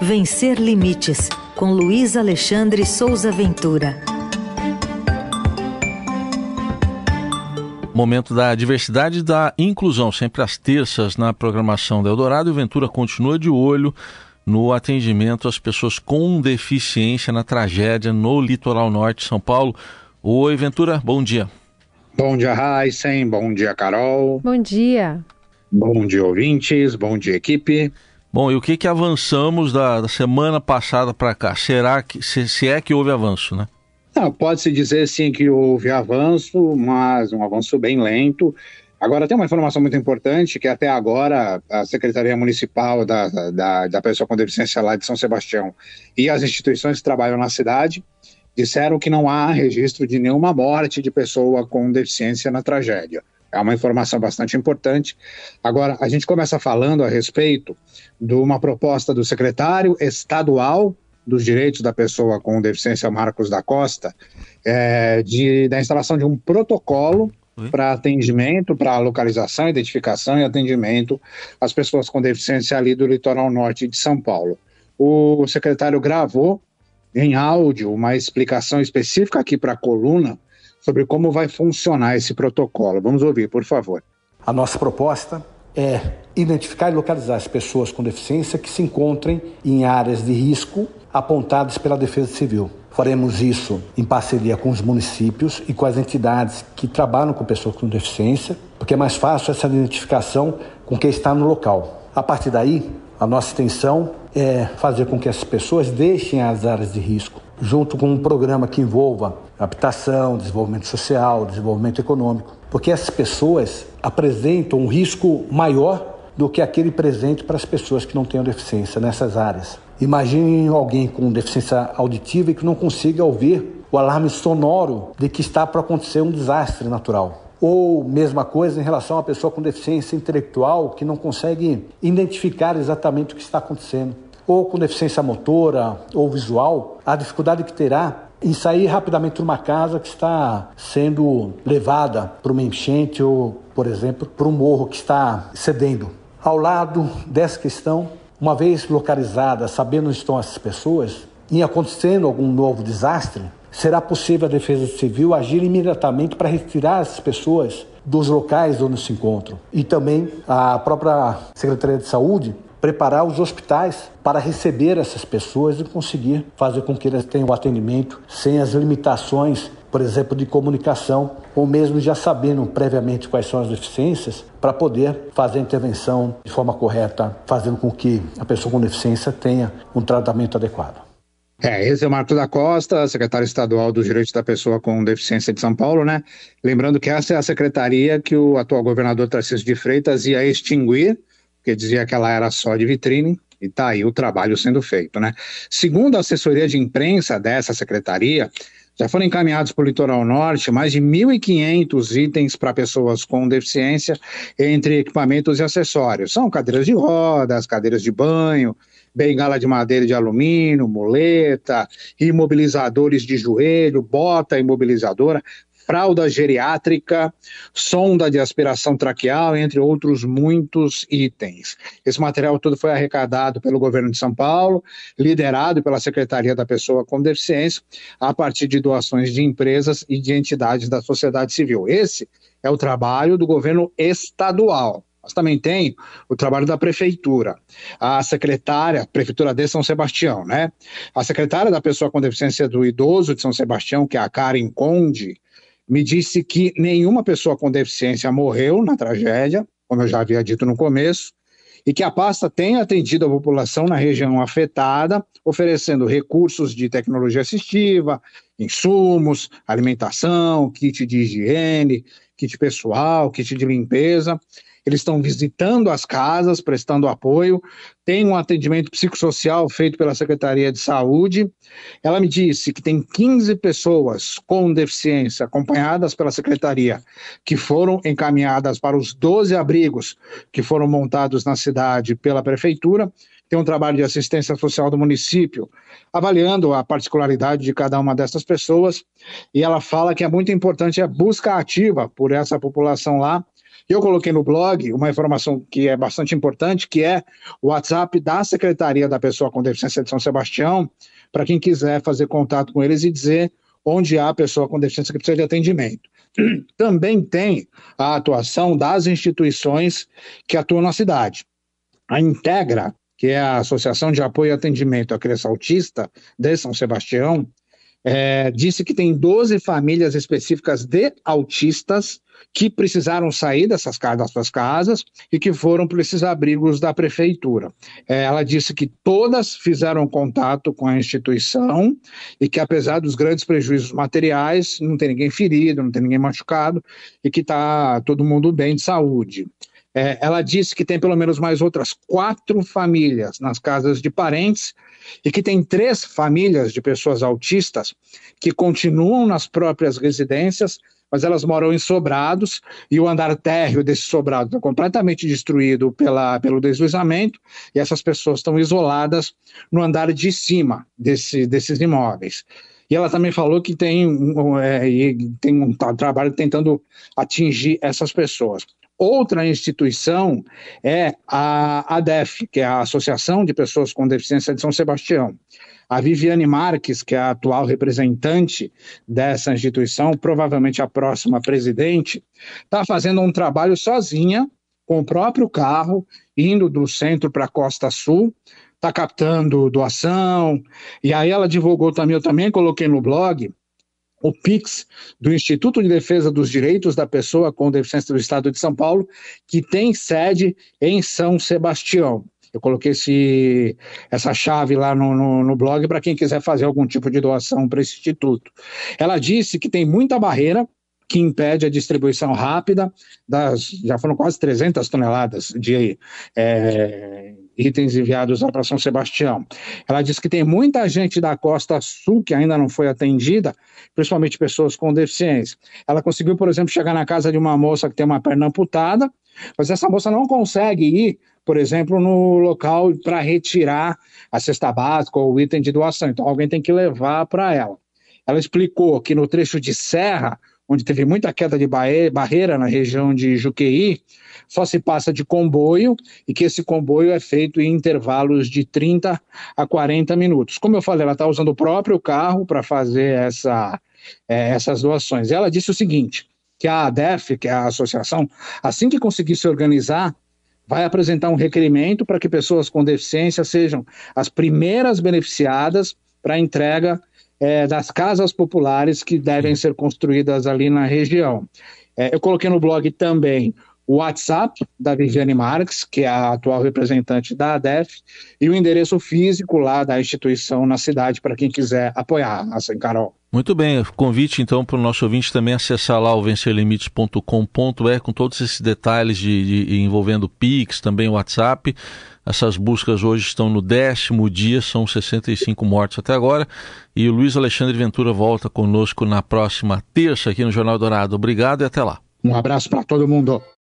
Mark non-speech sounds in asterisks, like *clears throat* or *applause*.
Vencer Limites, com Luiz Alexandre Souza Ventura. Momento da diversidade e da inclusão, sempre às terças na programação da Eldorado. E o Ventura continua de olho no atendimento às pessoas com deficiência na tragédia no litoral norte de São Paulo. Oi, Ventura, bom dia. Bom dia, Heisen. Bom dia, Carol. Bom dia. Bom dia, ouvintes. Bom dia, equipe. Bom, e o que que avançamos da, da semana passada para cá? Será que, se, se, é que houve avanço, né? Pode-se dizer sim que houve avanço, mas um avanço bem lento. Agora, tem uma informação muito importante, que até agora a Secretaria Municipal da, da, da Pessoa com Deficiência lá de São Sebastião e as instituições que trabalham na cidade disseram que não há registro de nenhuma morte de pessoa com deficiência na tragédia. É uma informação bastante importante. Agora, a gente começa falando a respeito de uma proposta do secretário estadual dos direitos da pessoa com deficiência, Marcos da Costa, é, de, da instalação de um protocolo para atendimento, para localização, identificação e atendimento às pessoas com deficiência ali do litoral norte de São Paulo. O secretário gravou em áudio uma explicação específica aqui para a coluna sobre como vai funcionar esse protocolo. Vamos ouvir, por favor. A nossa proposta é identificar e localizar as pessoas com deficiência que se encontrem em áreas de risco apontadas pela Defesa Civil. Faremos isso em parceria com os municípios e com as entidades que trabalham com pessoas com deficiência, porque é mais fácil essa identificação com quem está no local. A partir daí, a nossa intenção é fazer com que as pessoas deixem as áreas de risco, junto com um programa que envolva habitação, desenvolvimento social, desenvolvimento econômico, porque essas pessoas apresentam um risco maior do que aquele presente para as pessoas que não tenham deficiência nessas áreas. Imagine alguém com deficiência auditiva e que não consiga ouvir o alarme sonoro de que está para acontecer um desastre natural. Ou mesma coisa em relação à pessoa com deficiência intelectual que não consegue identificar exatamente o que está acontecendo. Ou com deficiência motora ou visual, a dificuldade que terá em sair rapidamente de uma casa que está sendo levada para uma enchente ou, por exemplo, para um morro que está cedendo. Ao lado dessa questão, uma vez localizada, sabendo onde estão essas pessoas, e acontecendo algum novo desastre, será possível a Defesa Civil agir imediatamente para retirar essas pessoas dos locais onde se encontram. E também a própria Secretaria de Saúde preparar os hospitais para receber essas pessoas e conseguir fazer com que elas tenham atendimento sem as limitações, por exemplo, de comunicação, ou mesmo já sabendo previamente quais são as deficiências, para poder fazer a intervenção de forma correta, fazendo com que a pessoa com deficiência tenha um tratamento adequado. É, esse é o Marco da Costa, secretário estadual dos Direitos da Pessoa com Deficiência de São Paulo, né? Lembrando que essa é a secretaria que o atual governador Tarcísio de Freitas ia extinguir porque dizia que ela era só de vitrine, e está aí o trabalho sendo feito, né? Segundo a assessoria de imprensa dessa secretaria, já foram encaminhados para o litoral norte mais de 1.500 itens para pessoas com deficiência, entre equipamentos e acessórios. São cadeiras de rodas, cadeiras de banho, bengala de madeira e de alumínio, muleta, imobilizadores de joelho, bota imobilizadora, fralda geriátrica, sonda de aspiração traqueal, entre outros muitos itens. Esse material todo foi arrecadado pelo governo de São Paulo, liderado pela Secretaria da Pessoa com Deficiência, a partir de doações de empresas e de entidades da sociedade civil. Esse é o trabalho do governo estadual. Mas também tem o trabalho da prefeitura. A secretária, prefeitura de São Sebastião, né? A secretária da pessoa com deficiência do idoso de São Sebastião, que é a Karen Conde, me disse que nenhuma pessoa com deficiência morreu na tragédia, como eu já havia dito no começo, e que a pasta tem atendido a população na região afetada, oferecendo recursos de tecnologia assistiva, insumos, alimentação, kit de higiene, kit pessoal, kit de limpeza eles estão visitando as casas, prestando apoio, tem um atendimento psicossocial feito pela Secretaria de Saúde. Ela me disse que tem 15 pessoas com deficiência acompanhadas pela Secretaria que foram encaminhadas para os 12 abrigos que foram montados na cidade pela Prefeitura. Tem um trabalho de assistência social do município, avaliando a particularidade de cada uma dessas pessoas. E ela fala que é muito importante a busca ativa por essa população lá eu coloquei no blog uma informação que é bastante importante, que é o WhatsApp da Secretaria da Pessoa com Deficiência de São Sebastião, para quem quiser fazer contato com eles e dizer onde há pessoa com deficiência que precisa de atendimento. *clears throat* Também tem a atuação das instituições que atuam na cidade. A Integra, que é a Associação de Apoio e Atendimento à Criança Autista de São Sebastião, é, disse que tem 12 famílias específicas de autistas que precisaram sair dessas das suas casas e que foram para esses abrigos da prefeitura. É, ela disse que todas fizeram contato com a instituição e que, apesar dos grandes prejuízos materiais, não tem ninguém ferido, não tem ninguém machucado e que está todo mundo bem de saúde. É, ela disse que tem pelo menos mais outras quatro famílias nas casas de parentes e que tem três famílias de pessoas autistas que continuam nas próprias residências, mas elas moram em sobrados e o andar térreo desse sobrado está completamente destruído pela, pelo deslizamento e essas pessoas estão isoladas no andar de cima desse, desses imóveis. E ela também falou que tem, é, tem um trabalho tentando atingir essas pessoas. Outra instituição é a ADEF, que é a Associação de Pessoas com Deficiência de São Sebastião. A Viviane Marques, que é a atual representante dessa instituição, provavelmente a próxima presidente, está fazendo um trabalho sozinha, com o próprio carro, indo do centro para a Costa Sul, está captando doação. E aí ela divulgou também, eu também coloquei no blog, o PIX do Instituto de Defesa dos Direitos da Pessoa com Deficiência do Estado de São Paulo, que tem sede em São Sebastião. Eu coloquei esse, essa chave lá no, no, no blog para quem quiser fazer algum tipo de doação para esse instituto. Ela disse que tem muita barreira que impede a distribuição rápida das, já foram quase 300 toneladas de é, itens enviados para São Sebastião. Ela diz que tem muita gente da costa sul que ainda não foi atendida, principalmente pessoas com deficiência. Ela conseguiu, por exemplo, chegar na casa de uma moça que tem uma perna amputada, mas essa moça não consegue ir, por exemplo, no local para retirar a cesta básica ou o item de doação. Então alguém tem que levar para ela. Ela explicou que no trecho de serra onde teve muita queda de barreira na região de Juqueí, só se passa de comboio e que esse comboio é feito em intervalos de 30 a 40 minutos. Como eu falei, ela está usando o próprio carro para fazer essa, é, essas doações. Ela disse o seguinte, que a ADEF, que é a associação, assim que conseguir se organizar, vai apresentar um requerimento para que pessoas com deficiência sejam as primeiras beneficiadas para a entrega é, das casas populares que devem ser construídas ali na região. É, eu coloquei no blog também o WhatsApp da Viviane Marques, que é a atual representante da ADEF, e o endereço físico lá da instituição na cidade para quem quiser apoiar, assim, Carol. Muito bem, convite então para o nosso ouvinte também acessar lá o vencerlimites.com.br com todos esses detalhes de, de envolvendo Pix, também o WhatsApp. Essas buscas hoje estão no décimo dia, são 65 mortos até agora. E o Luiz Alexandre Ventura volta conosco na próxima terça aqui no Jornal Dourado. Obrigado e até lá. Um abraço para todo mundo.